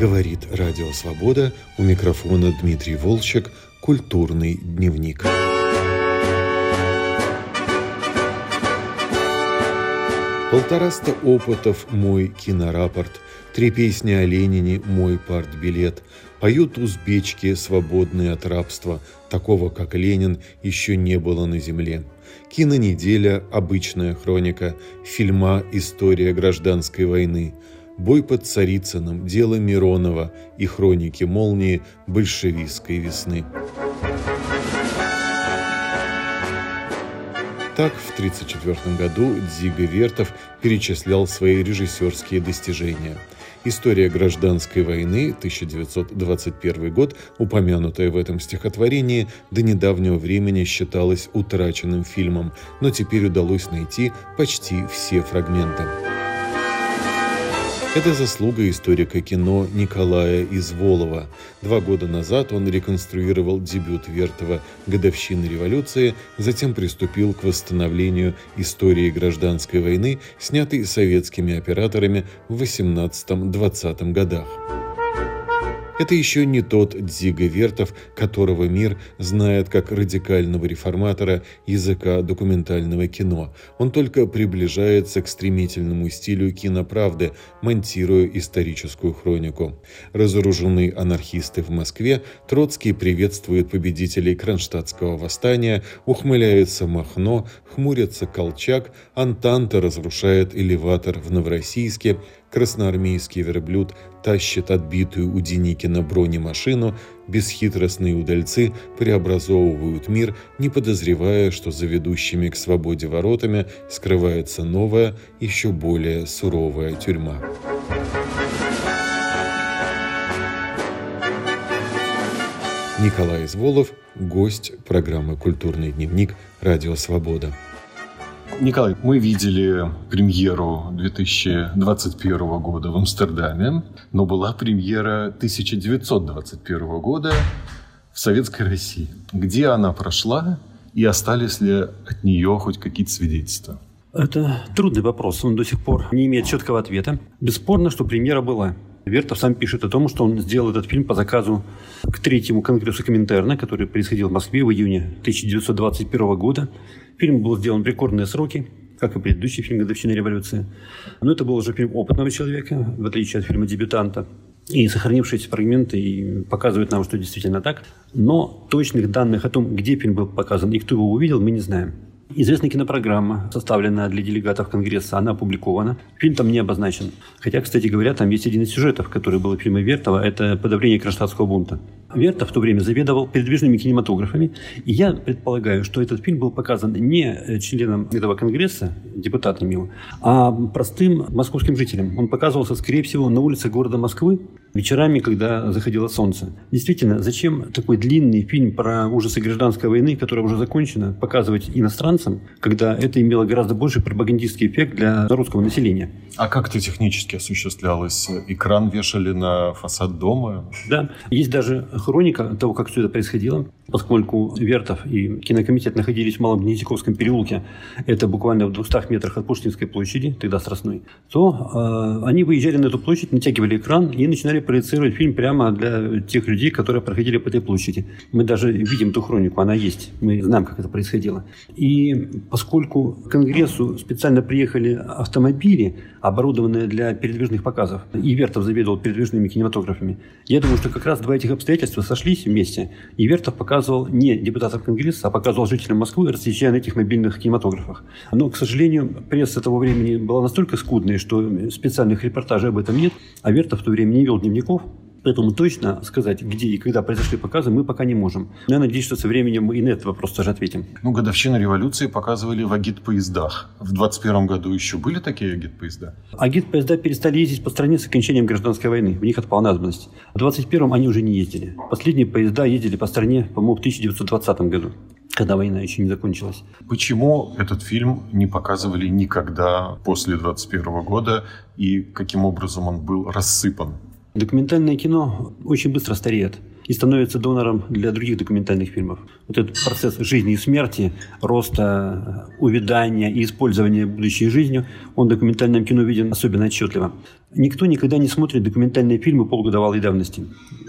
Говорит Радио Свобода. У микрофона Дмитрий Волчек. Культурный дневник. Полтораста опытов «Мой кинорапорт», три песни о Ленине «Мой партбилет», поют узбечки, свободные от рабства, такого, как Ленин, еще не было на земле. Кинонеделя, обычная хроника, фильма «История гражданской войны», Бой под Царицыным, дело Миронова и хроники молнии большевистской весны. Так, в 1934 году Дзига Вертов перечислял свои режиссерские достижения. История гражданской войны, 1921 год, упомянутая в этом стихотворении, до недавнего времени считалась утраченным фильмом, но теперь удалось найти почти все фрагменты. Это заслуга историка кино Николая Изволова. Два года назад он реконструировал дебют Вертова «Годовщины революции», затем приступил к восстановлению истории гражданской войны, снятой советскими операторами в 18-20 годах. Это еще не тот Дзига Вертов, которого мир знает как радикального реформатора языка документального кино. Он только приближается к стремительному стилю киноправды, монтируя историческую хронику. Разоружены анархисты в Москве, Троцкий приветствует победителей Кронштадтского восстания, ухмыляется Махно, хмурится Колчак, Антанта разрушает элеватор в Новороссийске, красноармейский верблюд тащит отбитую у Деникина бронемашину, бесхитростные удальцы преобразовывают мир, не подозревая, что за ведущими к свободе воротами скрывается новая, еще более суровая тюрьма. Николай Изволов, гость программы «Культурный дневник» «Радио Свобода». Николай, мы видели премьеру 2021 года в Амстердаме, но была премьера 1921 года в Советской России. Где она прошла и остались ли от нее хоть какие-то свидетельства? Это трудный вопрос. Он до сих пор не имеет четкого ответа. Бесспорно, что премьера была. Вертов сам пишет о том, что он сделал этот фильм по заказу к третьему конгрессу Коминтерна, который происходил в Москве в июне 1921 года. Фильм был сделан в рекордные сроки, как и предыдущий фильм «Годовщина революции». Но это был уже фильм опытного человека, в отличие от фильма «Дебютанта». И сохранившиеся фрагменты и показывают нам, что действительно так. Но точных данных о том, где фильм был показан и кто его увидел, мы не знаем. Известная кинопрограмма, составленная для делегатов Конгресса, она опубликована. Фильм там не обозначен. Хотя, кстати говоря, там есть один из сюжетов, который был в фильме Вертова, это подавление Кронштадтского бунта. Вертов в то время заведовал передвижными кинематографами. И я предполагаю, что этот фильм был показан не членам этого Конгресса, депутатами его, а простым московским жителям. Он показывался, скорее всего, на улицах города Москвы вечерами, когда заходило солнце. Действительно, зачем такой длинный фильм про ужасы гражданской войны, которая уже закончена, показывать иностранцам, когда это имело гораздо больший пропагандистский эффект для русского населения? А как это технически осуществлялось? Экран вешали на фасад дома? Да. Есть даже хроника того, как все это происходило, поскольку Вертов и кинокомитет находились в Малом Гнезиковском переулке, это буквально в 200 метрах от Пушкинской площади, тогда Страстной, то э, они выезжали на эту площадь, натягивали экран и начинали проецировать фильм прямо для тех людей, которые проходили по этой площади. Мы даже видим эту хронику, она есть, мы знаем, как это происходило. И поскольку к Конгрессу специально приехали автомобили, оборудованные для передвижных показов, и Вертов заведовал передвижными кинематографами, я думаю, что как раз два этих обстоятельства сошлись вместе, и Вертов показывал не депутатам Конгресса, а показывал жителям Москвы, разъезжая на этих мобильных кинематографах. Но, к сожалению, пресса того времени была настолько скудной, что специальных репортажей об этом нет, а Вертов в то время не вел дневников, Поэтому точно сказать, где и когда произошли показы, мы пока не можем. Но я надеюсь, что со временем мы и на этот вопрос тоже ответим. Ну, годовщину революции показывали в агит-поездах. В 21 году еще были такие агит-поезда? Агит-поезда перестали ездить по стране с окончанием гражданской войны. В них отпала надобность. В 21-м они уже не ездили. Последние поезда ездили по стране, по-моему, в 1920 году когда война еще не закончилась. Почему этот фильм не показывали никогда после 21 года и каким образом он был рассыпан Документальное кино очень быстро стареет и становится донором для других документальных фильмов. Вот этот процесс жизни и смерти, роста, увядания и использования будущей жизнью, он в документальном кино виден особенно отчетливо. Никто никогда не смотрит документальные фильмы полугодовалой давности.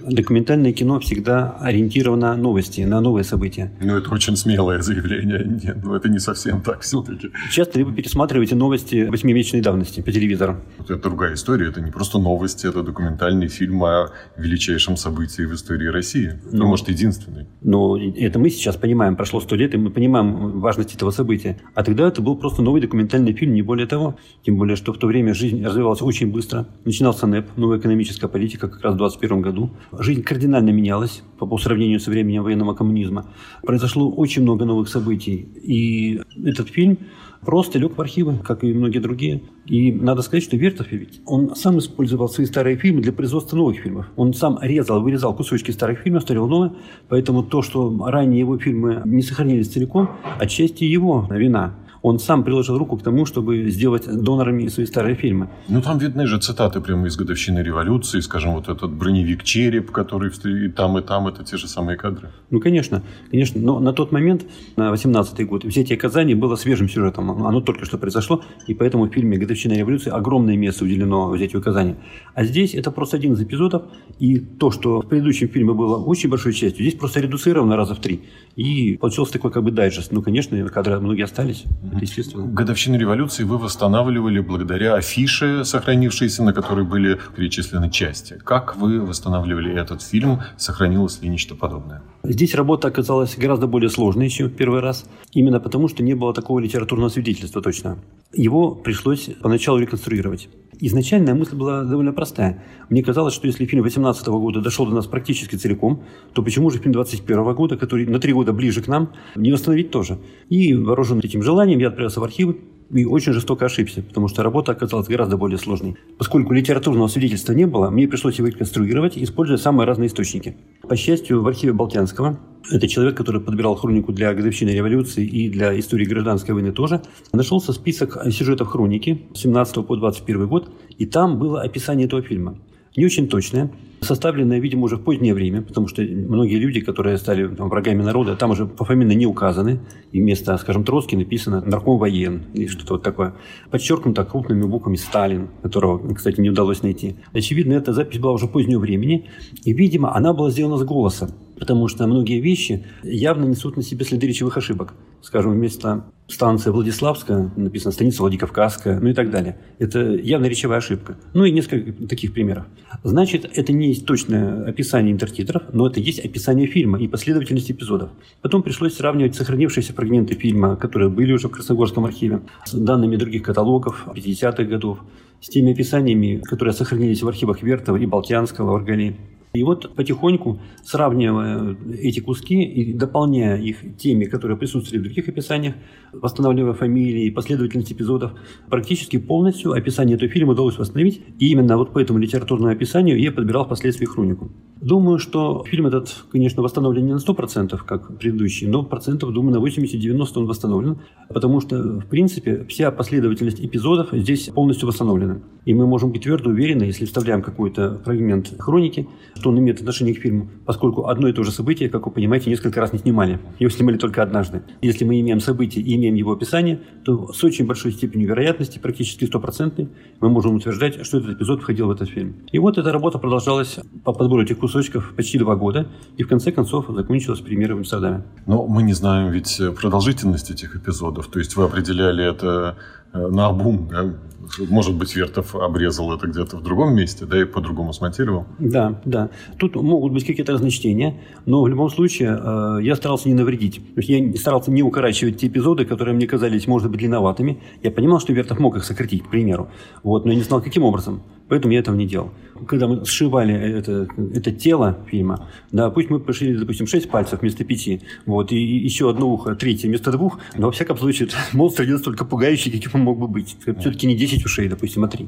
Документальное кино всегда ориентировано на новости, на новые события. Ну, это очень смелое заявление. Нет, ну, это не совсем так все-таки. Часто вы пересматриваете новости восьмимесячной давности по телевизору. Это другая история. Это не просто новости, это документальный фильм о величайшем событии в истории России. Ну, ну может, единственный. Но это мы сейчас понимаем. Прошло сто лет, и мы понимаем важность этого события. А тогда это был просто новый документальный фильм, не более того. Тем более, что в то время жизнь развивалась очень быстро. Начинался НЭП, новая экономическая политика, как раз в 21 году. Жизнь кардинально менялась по, по сравнению со временем военного коммунизма. Произошло очень много новых событий. И этот фильм просто лег в архивы, как и многие другие. И надо сказать, что Вертов ведь, он сам использовал свои старые фильмы для производства новых фильмов. Он сам резал, вырезал кусочки старых фильмов, ставил новые. Поэтому то, что ранее его фильмы не сохранились целиком, отчасти его вина он сам приложил руку к тому, чтобы сделать донорами свои старые фильмы. Ну, там видны же цитаты прямо из годовщины революции, скажем, вот этот броневик «Череп», который и там, и там, это те же самые кадры. Ну, конечно, конечно. Но на тот момент, на 18-й год, «Взятие Казани» было свежим сюжетом. Оно только что произошло, и поэтому в фильме «Годовщина революции» огромное место уделено «Взятию Казани». А здесь это просто один из эпизодов, и то, что в предыдущем фильме было очень большой частью, здесь просто редуцировано раза в три. И получился такой как бы дайджест. Ну, конечно, кадры многие остались. Это естественно. Годовщину революции вы восстанавливали благодаря афише, сохранившейся, на которой были перечислены части. Как вы восстанавливали этот фильм? Сохранилось ли нечто подобное? Здесь работа оказалась гораздо более сложной еще первый раз. Именно потому, что не было такого литературного свидетельства точно. Его пришлось поначалу реконструировать. Изначальная мысль была довольно простая. Мне казалось, что если фильм 18 года дошел до нас практически целиком, то почему же фильм 21 года, который на три года ближе к нам, не восстановить тоже? И вооруженный этим желанием я отправился в архивы, и очень жестоко ошибся, потому что работа оказалась гораздо более сложной. Поскольку литературного свидетельства не было, мне пришлось его реконструировать, используя самые разные источники. По счастью, в архиве Болтянского, это человек, который подбирал хронику для годовщины революции и для истории гражданской войны тоже, нашелся список сюжетов хроники с 17 по 21 год, и там было описание этого фильма. Не очень точное, составленное, видимо, уже в позднее время, потому что многие люди, которые стали там, врагами народа, там уже пофамильно не указаны, и вместо, скажем, Троцкий написано «нарком воен» или что-то вот такое. Подчеркнуто крупными буквами «Сталин», которого, кстати, не удалось найти. Очевидно, эта запись была уже позднего времени, и, видимо, она была сделана с голоса потому что многие вещи явно несут на себе следы речевых ошибок. Скажем, вместо станции Владиславская написано станица Владикавказская, ну и так далее. Это явно речевая ошибка. Ну и несколько таких примеров. Значит, это не есть точное описание интертитров, но это есть описание фильма и последовательность эпизодов. Потом пришлось сравнивать сохранившиеся фрагменты фильма, которые были уже в Красногорском архиве, с данными других каталогов 50-х годов, с теми описаниями, которые сохранились в архивах Вертова и Болтянского, Оргали. И вот потихоньку, сравнивая эти куски и дополняя их теми, которые присутствовали в других описаниях, восстанавливая фамилии, последовательность эпизодов, практически полностью описание этого фильма удалось восстановить. И именно вот по этому литературному описанию я подбирал впоследствии хронику. Думаю, что фильм этот, конечно, восстановлен не на 100%, как предыдущий, но процентов, думаю, на 80-90 он восстановлен, потому что, в принципе, вся последовательность эпизодов здесь полностью восстановлена. И мы можем быть твердо уверены, если вставляем какой-то фрагмент хроники, что он имеет отношение к фильму, поскольку одно и то же событие, как вы понимаете, несколько раз не снимали. Его снимали только однажды. Если мы имеем событие и имеем его описание, то с очень большой степенью вероятности, практически стопроцентной, мы можем утверждать, что этот эпизод входил в этот фильм. И вот эта работа продолжалась по подбору этих кусочков почти два года, и в конце концов закончилась премьера в Амстердаме. Но мы не знаем ведь продолжительность этих эпизодов. То есть вы определяли это на обум, да? Может быть, Вертов обрезал это где-то в другом месте, да, и по-другому смонтировал? Да, да. Тут могут быть какие-то разночтения, но в любом случае э, я старался не навредить. То есть я старался не укорачивать те эпизоды, которые мне казались, может быть, длинноватыми. Я понимал, что Вертов мог их сократить, к примеру. Вот, но я не знал, каким образом. Поэтому я этого не делал. Когда мы сшивали это, это тело фильма, да, пусть мы пошили, допустим, 6 пальцев вместо 5, вот, и еще одно ухо, третье вместо двух, но во всяком случае монстр не настолько пугающий, каким он мог бы быть. Все-таки не 10 ушей, допустим, а 3.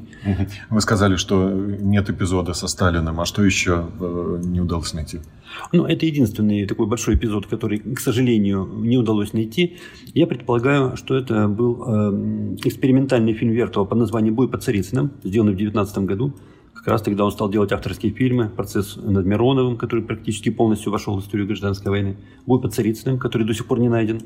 Вы сказали, что нет эпизода со Сталиным, а что еще э, не удалось найти? Ну, это единственный такой большой эпизод, который, к сожалению, не удалось найти. Я предполагаю, что это был э, экспериментальный фильм Вертова под названием «Бой под Царицыным», сделанный в 19 году году. Как раз тогда он стал делать авторские фильмы. «Процесс над Мироновым», который практически полностью вошел в историю гражданской войны. «Бой под Царицыным», который до сих пор не найден.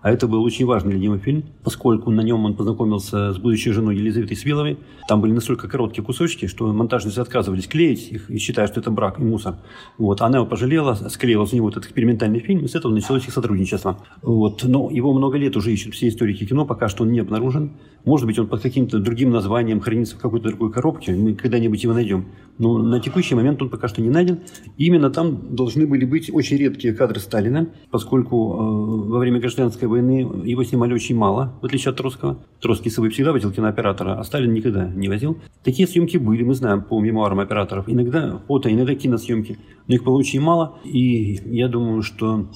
А это был очень важный для него фильм, поскольку на нем он познакомился с будущей женой Елизаветой Свиловой. Там были настолько короткие кусочки, что монтажницы отказывались клеить их, и считая, что это брак и мусор. Вот. Она его пожалела, склеила с него этот экспериментальный фильм, и с этого началось их сотрудничество. Вот. Но его много лет уже ищут все историки кино, пока что он не обнаружен. Может быть, он под каким-то другим названием хранится в какой-то другой коробке, мы когда-нибудь его найдем. Но на текущий момент он пока что не найден. Именно там должны были быть очень редкие кадры Сталина, поскольку э, во время гражданской войны его снимали очень мало, в отличие от Троцкого. Троцкий с собой всегда возил кинооператора, а Сталин никогда не возил. Такие съемки были, мы знаем по мемуарам операторов. Иногда фото, иногда киносъемки. Но их было очень мало. И я думаю, что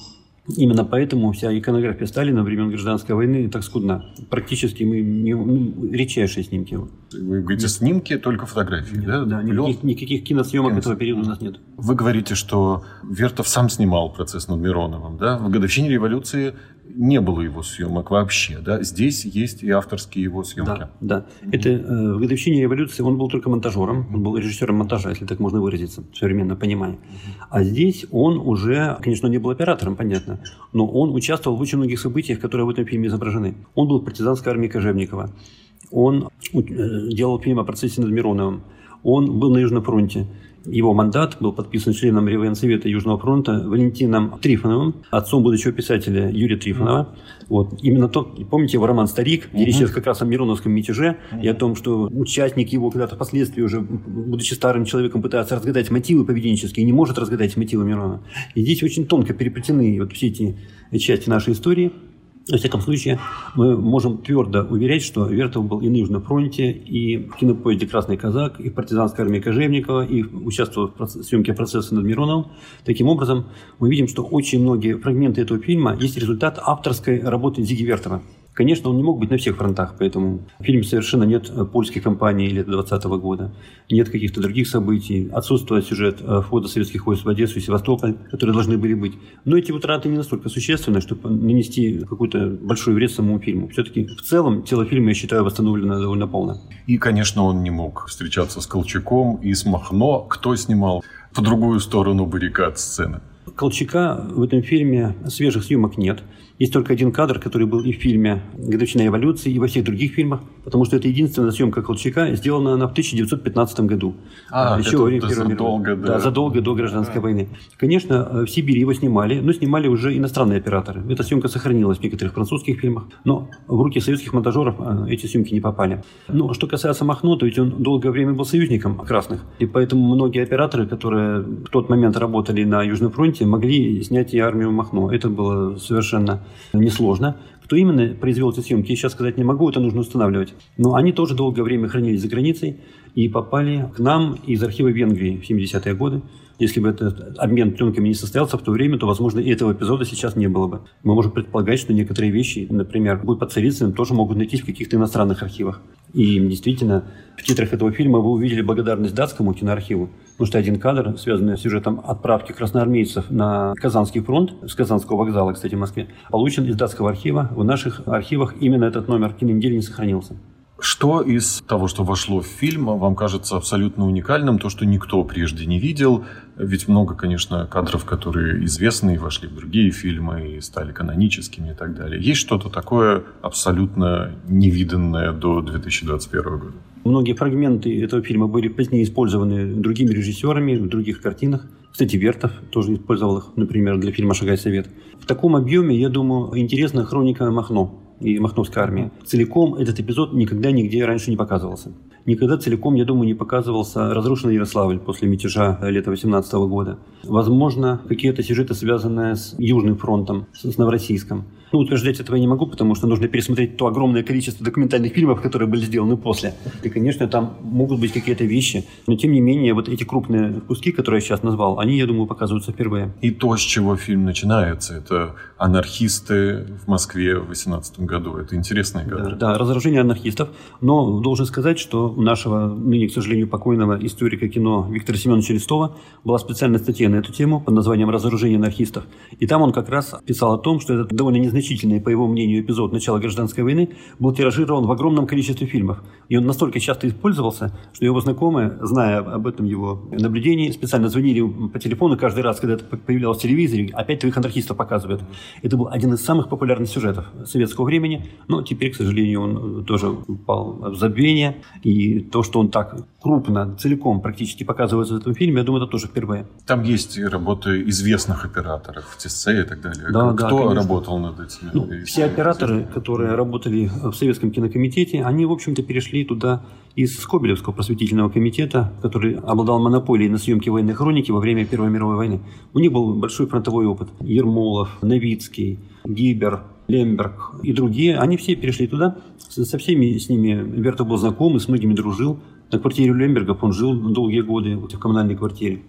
Именно поэтому вся иконография Сталина времен гражданской войны так скудна. Практически мы не, ну, редчайшие снимки. Вы говорите, снимки, только фотографии, нет, да? Да, никаких, никаких киносъемок Кинос... этого периода у нас нет. Вы говорите, что Вертов сам снимал процесс над Мироновым, да? В годовщине революции не было его съемок вообще, да? Здесь есть и авторские его съемки. Да, да. Это э, в годовщине революции он был только монтажером, он был режиссером монтажа, если так можно выразиться, в современном понимании. А здесь он уже, конечно, не был оператором, понятно, но он участвовал в очень многих событиях, которые в этом фильме изображены. Он был в партизанской армии Кожевникова, он э, делал фильм о процессе над Мироновым, он был на Южном фронте. Его мандат был подписан членом Реввоенсовета Южного фронта Валентином Трифоновым, отцом будущего писателя Юрия Трифонова. Вот. Именно то, помните его роман «Старик», где речь как раз о Мироновском мятеже и о том, что участник его когда-то впоследствии уже, будучи старым человеком, пытается разгадать мотивы поведенческие и не может разгадать мотивы Миронова. И здесь очень тонко переплетены вот все эти части нашей истории – во всяком случае, мы можем твердо уверять, что Вертов был и на Южном фронте, и в кинопоезде «Красный казак», и в партизанской армии Кожевникова, и участвовал в съемке процесса над Мироновым. Таким образом, мы видим, что очень многие фрагменты этого фильма есть результат авторской работы Зиги Вертова. Конечно, он не мог быть на всех фронтах, поэтому в фильме совершенно нет э, польской кампании лет 20 -го года, нет каких-то других событий, отсутствует сюжет э, входа советских войск в Одессу и Севастополь, которые должны были быть. Но эти утраты не настолько существенны, чтобы нанести какой-то большой вред самому фильму. Все-таки в целом тело фильма, я считаю, восстановлено довольно полно. И, конечно, он не мог встречаться с Колчаком и с Махно. Кто снимал по другую сторону баррикад сцены? Колчака в этом фильме свежих съемок нет. Есть только один кадр, который был и в фильме «Годовщина революции», и во всех других фильмах, потому что это единственная съемка Колчака, сделана она в 1915 году. А, еще во время Первой задолго, да. да. задолго до гражданской да. войны. Конечно, в Сибири его снимали, но снимали уже иностранные операторы. Эта съемка сохранилась в некоторых французских фильмах, но в руки советских монтажеров э, эти съемки не попали. Но что касается Махно, то ведь он долгое время был союзником красных, и поэтому многие операторы, которые в тот момент работали на Южном фронте, могли снять и армию Махно. Это было совершенно несложно. Кто именно произвел эти съемки, я сейчас сказать не могу, это нужно устанавливать. Но они тоже долгое время хранились за границей и попали к нам из архива Венгрии в 70-е годы. Если бы этот обмен пленками не состоялся в то время, то, возможно, и этого эпизода сейчас не было бы. Мы можем предполагать, что некоторые вещи, например, будут под Царицыным, тоже могут найтись в каких-то иностранных архивах. И действительно, в титрах этого фильма вы увидели благодарность датскому киноархиву, потому что один кадр, связанный с сюжетом отправки красноармейцев на Казанский фронт, с Казанского вокзала, кстати, в Москве, получен из датского архива. В наших архивах именно этот номер кинонедели не сохранился. Что из того, что вошло в фильм, вам кажется абсолютно уникальным, то, что никто прежде не видел? Ведь много, конечно, кадров, которые известны и вошли в другие фильмы и стали каноническими и так далее. Есть что-то такое абсолютно невиданное до 2021 года? Многие фрагменты этого фильма были позднее использованы другими режиссерами в других картинах. Кстати, Вертов тоже использовал их, например, для фильма «Шагай совет». В таком объеме, я думаю, интересна хроника Махно и Махновской армии. Целиком этот эпизод никогда нигде раньше не показывался. Никогда целиком, я думаю, не показывался разрушенный Ярославль после мятежа лета 18 года. Возможно, какие-то сюжеты, связанные с Южным фронтом, с Новороссийском. Ну, утверждать этого я не могу, потому что нужно пересмотреть то огромное количество документальных фильмов, которые были сделаны после. И, конечно, там могут быть какие-то вещи. Но, тем не менее, вот эти крупные куски, которые я сейчас назвал, они, я думаю, показываются впервые. И то, с чего фильм начинается, это анархисты в Москве в 18 году. Это интересный год. Да, да, разоружение анархистов. Но должен сказать, что у нашего ныне, к сожалению, покойного историка кино Виктора Семеновича Листова была специальная статья на эту тему под названием «Разоружение анархистов». И там он как раз писал о том, что это довольно незначительно значительный, по его мнению, эпизод начала гражданской войны был тиражирован в огромном количестве фильмов. И он настолько часто использовался, что его знакомые, зная об этом его наблюдении, специально звонили по телефону каждый раз, когда это появлялось в телевизоре, опять твоих анархистов показывают. Это был один из самых популярных сюжетов советского времени, но теперь, к сожалению, он тоже упал в забвение. И то, что он так крупно, целиком практически показывается в этом фильме, я думаю, это тоже впервые. Там есть работы известных операторов, Тессе и так далее. Да, Кто да, работал над этими? Ну, все операторы, которые работали в Советском кинокомитете, они, в общем-то, перешли туда из Скобелевского просветительного комитета, который обладал монополией на съемки военной хроники во время Первой мировой войны. У них был большой фронтовой опыт. Ермолов, Новицкий, Гибер, Лемберг и другие, они все перешли туда. Со всеми с ними Верта был знаком и с многими дружил. На квартире Лембергов он жил долгие годы в коммунальной квартире.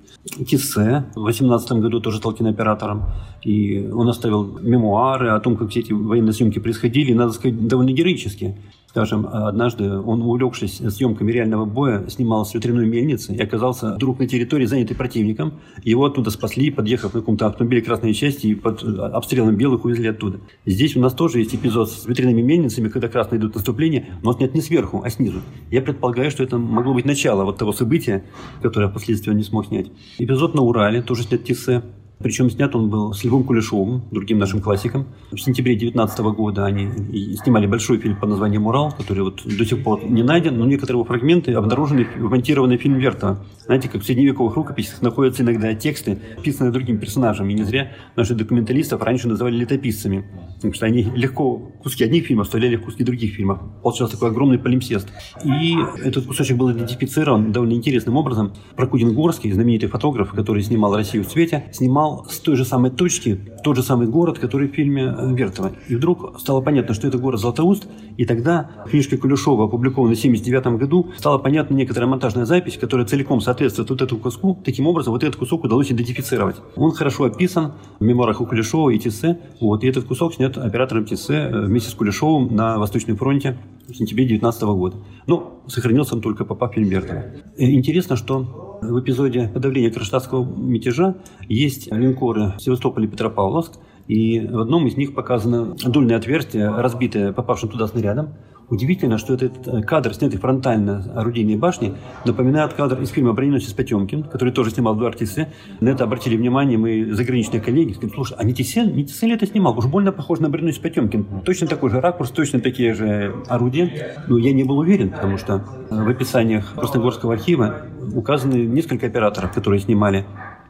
Тиссе в 18 году тоже стал кинооператором. И он оставил мемуары о том, как все эти военные съемки происходили, надо сказать, довольно героически. Скажем, однажды он, увлекшись съемками реального боя, снимал с ветряной мельницы и оказался вдруг на территории, занятой противником. Его оттуда спасли, подъехав на каком-то автомобиле красной части и под обстрелом белых увезли оттуда. Здесь у нас тоже есть эпизод с ветряными мельницами, когда красные идут наступление, но нет не сверху, а снизу. Я предполагаю, что это могло быть начало вот того события, которое впоследствии он не смог снять. Эпизод на Урале, тоже снят Тиссе. Причем снят он был с Львом Кулешовым, другим нашим классиком. В сентябре 2019 года они снимали большой фильм под названием «Урал», который вот до сих пор не найден, но некоторые его фрагменты обнаружены в монтированный фильм Вертова. Знаете, как в средневековых рукописях находятся иногда тексты, писанные другим персонажем. И не зря наших документалистов раньше называли летописцами. Потому что они легко куски одних фильмов вставляли в куски других фильмов. Получился такой огромный полимсест. И этот кусочек был идентифицирован довольно интересным образом. Прокудин Горский, знаменитый фотограф, который снимал «Россию в цвете», снимал с той же самой точки тот же самый город, который в фильме э, Вертова. И вдруг стало понятно, что это город Златоуст, и тогда в книжке Кулешова, опубликованной в 1979 году, стала понятна некоторая монтажная запись, которая целиком соответствует вот этому куску. Таким образом, вот этот кусок удалось идентифицировать. Он хорошо описан в мемуарах у Кулешова и Тиссе. Вот, и этот кусок снят оператором Тиссе э, вместе с Кулешовым на Восточном фронте в сентябре 19 года. Но сохранился он только по фильм Вертова. Э, интересно, что в эпизоде подавления кронштадтского мятежа есть линкоры Севастополь и Петропавловск, и в одном из них показано дульное отверстие, разбитое попавшим туда снарядом. Удивительно, что этот э, кадр, снятый фронтально орудийной башни, напоминает кадр из фильма «Броненосец Потемкин», который тоже снимал два артиста. На это обратили внимание мои заграничные коллеги. Сказали, слушай, а не Тесен, не Тесен ли это снимал? Уж больно похож на «Броненосец Потемкин». Точно такой же ракурс, точно такие же орудия. Но я не был уверен, потому что э, в описаниях Красногорского архива указаны несколько операторов, которые снимали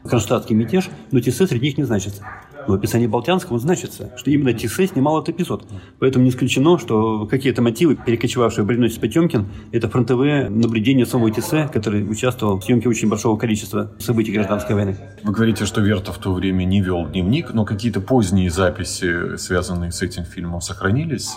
Кронштадтский мятеж, но Тессе среди них не значится. В описании Болтянского значится, что именно Тиссе снимал этот эпизод. Поэтому не исключено, что какие-то мотивы, перекочевавшие в Броненосец Потемкин, это фронтовые наблюдения самого Тиссе, который участвовал в съемке очень большого количества событий гражданской войны. Вы говорите, что Верта в то время не вел дневник, но какие-то поздние записи, связанные с этим фильмом, сохранились?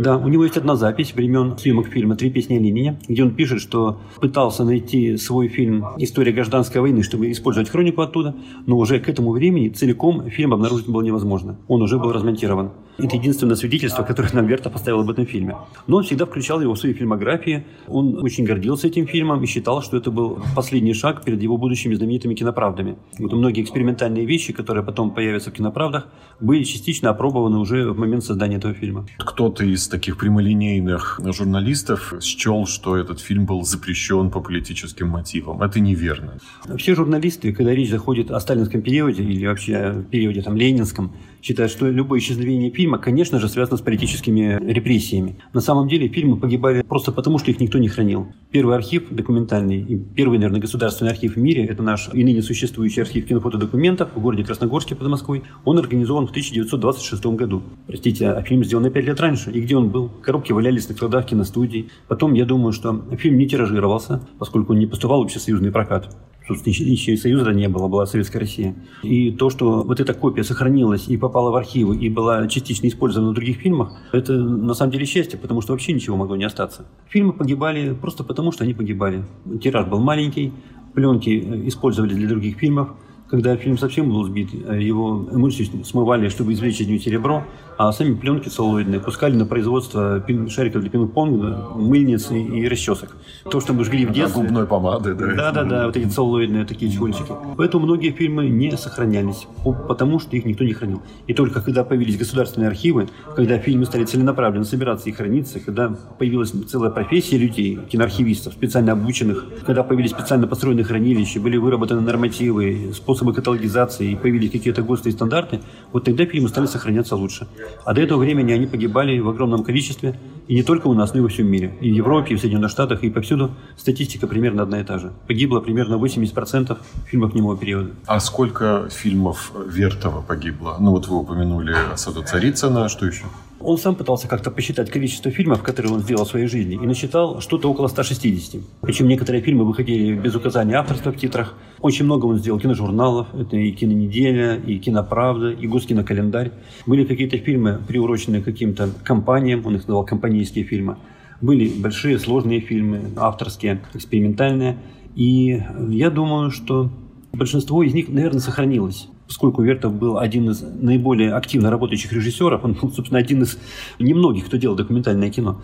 Да, у него есть одна запись времен съемок фильма «Три песни о Ленине», где он пишет, что пытался найти свой фильм «История гражданской войны», чтобы использовать хронику оттуда, но уже к этому времени целиком фильм обнаружить было невозможно. Он уже был размонтирован. Это единственное свидетельство, которое нам Верта поставил об этом фильме. Но он всегда включал его в свои фильмографии. Он очень гордился этим фильмом и считал, что это был последний шаг перед его будущими знаменитыми киноправдами. Вот многие экспериментальные вещи, которые потом появятся в киноправдах, были частично опробованы уже в момент создания этого фильма. Кто-то из таких прямолинейных журналистов счел, что этот фильм был запрещен по политическим мотивам. Это неверно. Все журналисты, когда речь заходит о сталинском периоде или вообще периоде там, ленинском, считают, что любое исчезновение фильма, конечно же, связано с политическими репрессиями. На самом деле фильмы погибали просто потому, что их никто не хранил. Первый архив документальный, и первый, наверное, государственный архив в мире, это наш и ныне существующий архив кинофотодокументов в городе Красногорске под Москвой. Он организован в 1926 году. Простите, а фильм сделан на 5 лет раньше. И где он был? Коробки валялись на складах киностудий. Потом, я думаю, что фильм не тиражировался, поскольку он не поступал в общесоюзный прокат. Собственно, еще и Союза не было, была Советская Россия. И то, что вот эта копия сохранилась и попала в архивы, и была частично использована в других фильмах, это на самом деле счастье, потому что вообще ничего могло не остаться. Фильмы погибали просто потому, что они погибали. Тираж был маленький, пленки использовали для других фильмов, когда фильм совсем был сбит, э, его эмульсию смывали, чтобы извлечь из него серебро, а сами пленки целлулоидные пускали на производство шариков для пинг-понга, мыльниц и расчесок. То, что мы жгли в детстве. А губной помады, да? Да-да-да, вот эти целлулоидные такие чехольчики. Поэтому многие фильмы не сохранялись, потому что их никто не хранил. И только когда появились государственные архивы, когда фильмы стали целенаправленно собираться и храниться, когда появилась целая профессия людей, киноархивистов, специально обученных, когда появились специально построенные хранилища, были выработаны нормативы, способы каталогизации и появились какие-то ГОСТы и стандарты, вот тогда фильмы стали сохраняться лучше. А до этого времени они погибали в огромном количестве, и не только у нас, но и во всем мире. И в Европе, и в Соединенных Штатах, и повсюду статистика примерно одна и та же. Погибло примерно 80% фильмов немого периода. А сколько фильмов Вертова погибло? Ну вот вы упомянули «Саду Царицына», что еще? Он сам пытался как-то посчитать количество фильмов, которые он сделал в своей жизни, и насчитал что-то около 160. Причем некоторые фильмы выходили без указания авторства в титрах. Очень много он сделал киножурналов, это и «Кинонеделя», и «Киноправда», и «Госкинокалендарь». Были какие-то фильмы, приуроченные каким-то компаниям, он их называл компанейские фильмы. Были большие, сложные фильмы, авторские, экспериментальные. И я думаю, что большинство из них, наверное, сохранилось поскольку Вертов был один из наиболее активно работающих режиссеров, он был, собственно, один из немногих, кто делал документальное кино.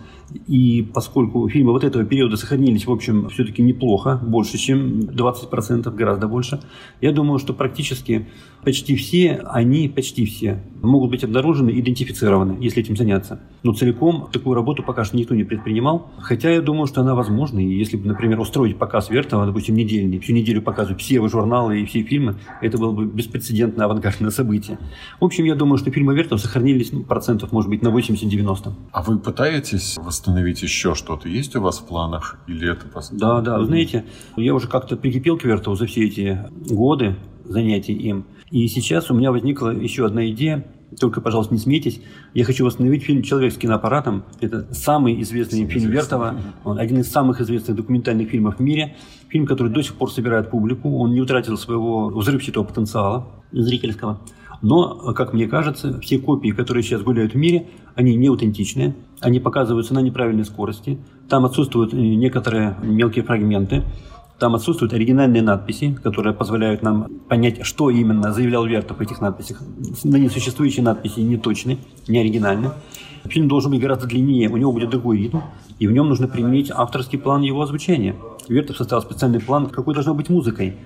И поскольку фильмы вот этого периода сохранились, в общем, все-таки неплохо, больше, чем 20%, гораздо больше, я думаю, что практически почти все, они почти все, могут быть обнаружены, идентифицированы, если этим заняться. Но целиком такую работу пока что никто не предпринимал, хотя я думаю, что она возможна. И если бы, например, устроить показ Вертова, допустим, недельный, всю неделю показывать все его журналы и все фильмы, это было бы беспрецедентное авангардное событие. В общем, я думаю, что фильмы Вертова сохранились ну, процентов, может быть, на 80-90. А вы пытаетесь восстановить еще что-то? Есть у вас в планах? Или это... Да, да. Вы знаете, я уже как-то прикипел к Вертову за все эти годы занятий им. И сейчас у меня возникла еще одна идея. Только, пожалуйста, не смейтесь. Я хочу восстановить фильм «Человек с киноаппаратом». Это самый известный Самый фильм известный. Вертова. Он один из самых известных документальных фильмов в мире. Фильм, который до сих пор собирает публику. Он не утратил своего взрывчатого потенциала зрительского. Но, как мне кажется, все копии, которые сейчас гуляют в мире, они не аутентичные, они показываются на неправильной скорости, там отсутствуют э, некоторые мелкие фрагменты, там отсутствуют оригинальные надписи, которые позволяют нам понять, что именно заявлял Вертов в этих надписях. На несуществующие надписи не точны, не оригинальны. Фильм должен быть гораздо длиннее, у него будет другой ритм, и в нем нужно применить авторский план его озвучения. Вертов составил специальный план, какой должна быть музыкой.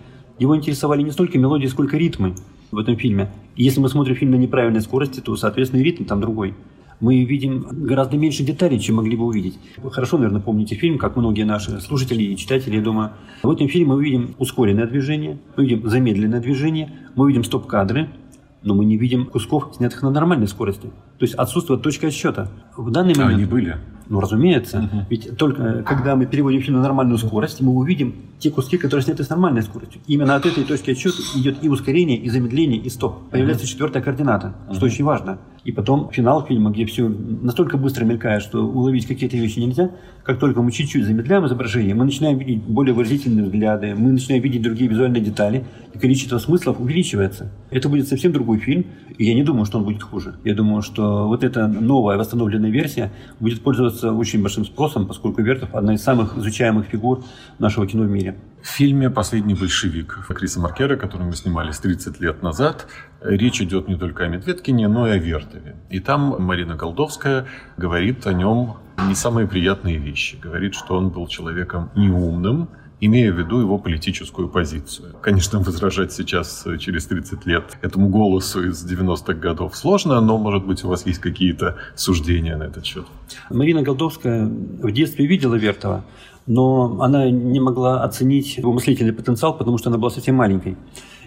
Его интересовали не столько мелодии, сколько ритмы в этом фильме. И если мы смотрим фильм на неправильной скорости, то, соответственно, и ритм там другой мы видим гораздо меньше деталей, чем могли бы увидеть. Вы хорошо, наверное, помните фильм, как многие наши слушатели и читатели, я думаю. В этом фильме мы видим ускоренное движение, мы видим замедленное движение, мы видим стоп-кадры, но мы не видим кусков, снятых на нормальной скорости. То есть отсутствует точка отсчета. В данный момент... А они были? Ну, разумеется. Угу. Ведь только э, когда мы переводим фильм на нормальную скорость, мы увидим те куски, которые сняты с нормальной скоростью. Именно от этой точки отсчета идет и ускорение, и замедление, и стоп. Появляется угу. четвертая координата, угу. что очень важно. И потом финал фильма, где все настолько быстро мелькает, что уловить какие-то вещи нельзя. Как только мы чуть-чуть замедляем изображение, мы начинаем видеть более выразительные взгляды, мы начинаем видеть другие визуальные детали, и количество смыслов увеличивается. Это будет совсем другой фильм, и я не думаю, что он будет хуже. Я думаю, что вот эта новая восстановленная версия будет пользоваться очень большим спросом, поскольку Вертов – одна из самых изучаемых фигур нашего кино в мире. В фильме «Последний большевик» Криса Маркера, который мы снимались 30 лет назад, речь идет не только о Медведкине, но и о Вертове. И там Марина Голдовская говорит о нем не самые приятные вещи. Говорит, что он был человеком неумным, имея в виду его политическую позицию. Конечно, возражать сейчас, э, через 30 лет, этому голосу из 90-х годов сложно, но, может быть, у вас есть какие-то суждения на этот счет? Марина Голдовская в детстве видела Вертова, но она не могла оценить его мыслительный потенциал, потому что она была совсем маленькой.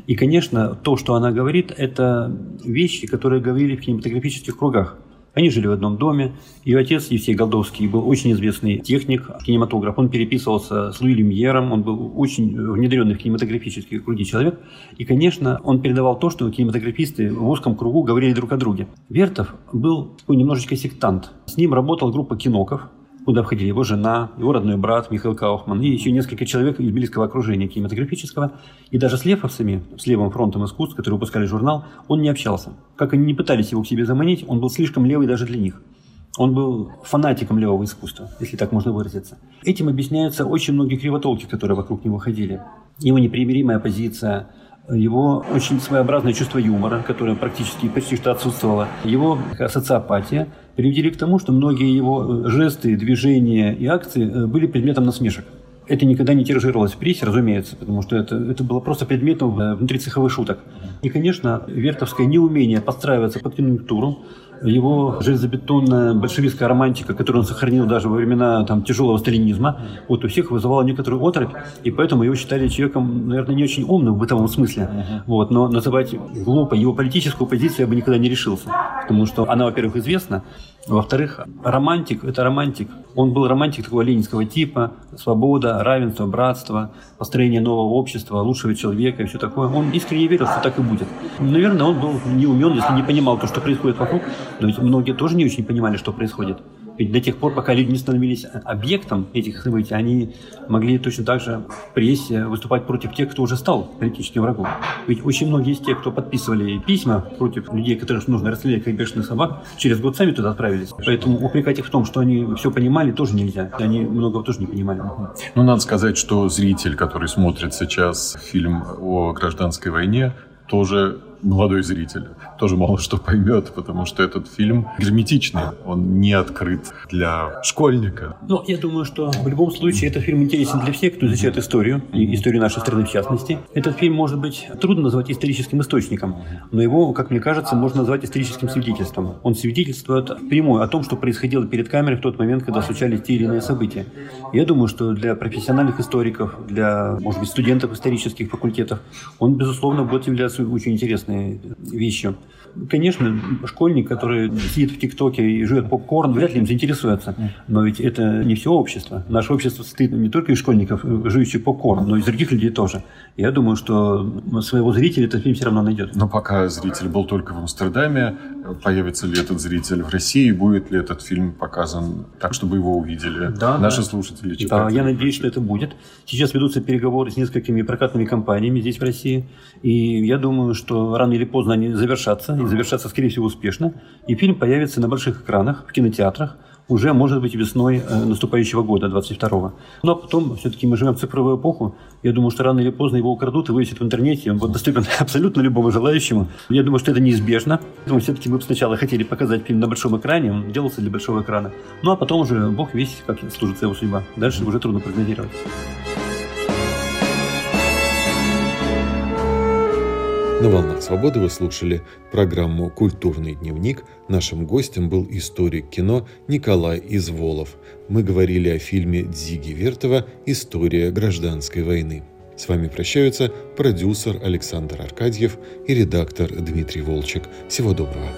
И, конечно, то, что она говорит, это вещи, которые говорили в кинематографических кругах. Они жили в одном доме. Ее отец Евсей Голдовский был очень известный техник, кинематограф. Он переписывался с Луи Люмьером, он был очень внедренный в кинематографические круги человек. И, конечно, он передавал то, что кинематографисты в узком кругу говорили друг о друге. Вертов был немножечко сектант. С ним работала группа киноков, куда входили его жена, его родной брат Михаил Кауфман и еще несколько человек из близкого окружения кинематографического. И даже с левовцами, с левым фронтом искусств, которые выпускали журнал, он не общался. Как они не пытались его к себе заманить, он был слишком левый даже для них. Он был фанатиком левого искусства, если так можно выразиться. Этим объясняются очень многие кривотолки, которые вокруг него ходили. Его непримиримая позиция, его очень своеобразное чувство юмора, которое практически почти что отсутствовало, его социопатия привели к тому, что многие его жесты, движения и акции были предметом насмешек. Это никогда не тиражировалось в прессе, разумеется, потому что это, это было просто предметом внутри цеховых шуток. И, конечно, вертовское неумение подстраиваться под конъюнктуру, его железобетонная большевистская романтика, которую он сохранил даже во времена там, тяжелого сталинизма, вот у всех вызывала некоторую отрыбь, и поэтому его считали человеком, наверное, не очень умным в бытовом смысле. Вот, но называть глупо его политическую позицию я бы никогда не решился, потому что она, во-первых, известна, во-вторых, романтик – это романтик. Он был романтик такого ленинского типа, свобода, равенство, братство, построение нового общества, лучшего человека и все такое. Он искренне верил, что так и будет. Наверное, он был не умен, если не понимал то, что происходит вокруг, но ведь многие тоже не очень понимали, что происходит. Ведь до тех пор, пока люди не становились объектом этих событий, они могли точно так же прессе выступать против тех, кто уже стал политическим врагом. Ведь очень многие из тех, кто подписывали письма против людей, которых нужно расстрелять как бешеных собак, через год сами туда отправились. Поэтому упрекать их в том, что они все понимали, тоже нельзя. Они многого тоже не понимали. Ну, надо сказать, что зритель, который смотрит сейчас фильм о гражданской войне, тоже молодой зритель тоже мало что поймет, потому что этот фильм герметичный, он не открыт для школьника. Ну, я думаю, что в любом случае этот фильм интересен для всех, кто изучает историю, и историю нашей страны в частности. Этот фильм может быть трудно назвать историческим источником, но его, как мне кажется, можно назвать историческим свидетельством. Он свидетельствует прямую о том, что происходило перед камерой в тот момент, когда случались те или иные события. Я думаю, что для профессиональных историков, для, может быть, студентов исторических факультетов, он, безусловно, будет являться очень интересной вещью. Конечно, школьник, который сидит в ТикТоке и жует попкорн, вряд ли им заинтересуется. Но ведь это не все общество. Наше общество состоит не только из школьников, жующих попкорн, но и из других людей тоже. Я думаю, что своего зрителя этот фильм все равно найдет. Но пока зритель был только в Амстердаме, появится ли этот зритель в России, будет ли этот фильм показан так, чтобы его увидели да, наши да. слушатели? Да, я надеюсь, что это будет. Сейчас ведутся переговоры с несколькими прокатными компаниями здесь, в России. И я думаю, что рано или поздно они завершатся, и завершатся, скорее всего, успешно. И фильм появится на больших экранах, в кинотеатрах уже, может быть, весной э, наступающего года, 22-го. Но потом, все-таки мы живем в цифровую эпоху. Я думаю, что рано или поздно его украдут и вывесят в интернете. Он будет доступен абсолютно любому желающему. Я думаю, что это неизбежно. Поэтому все-таки мы сначала хотели показать фильм на большом экране. Он делался для большого экрана. Ну, а потом уже Бог весь, как служится его судьба. Дальше уже трудно прогнозировать. На «Волнах свободы» вы слушали программу «Культурный дневник». Нашим гостем был историк кино Николай Изволов. Мы говорили о фильме Дзиги Вертова «История гражданской войны». С вами прощаются продюсер Александр Аркадьев и редактор Дмитрий Волчек. Всего доброго.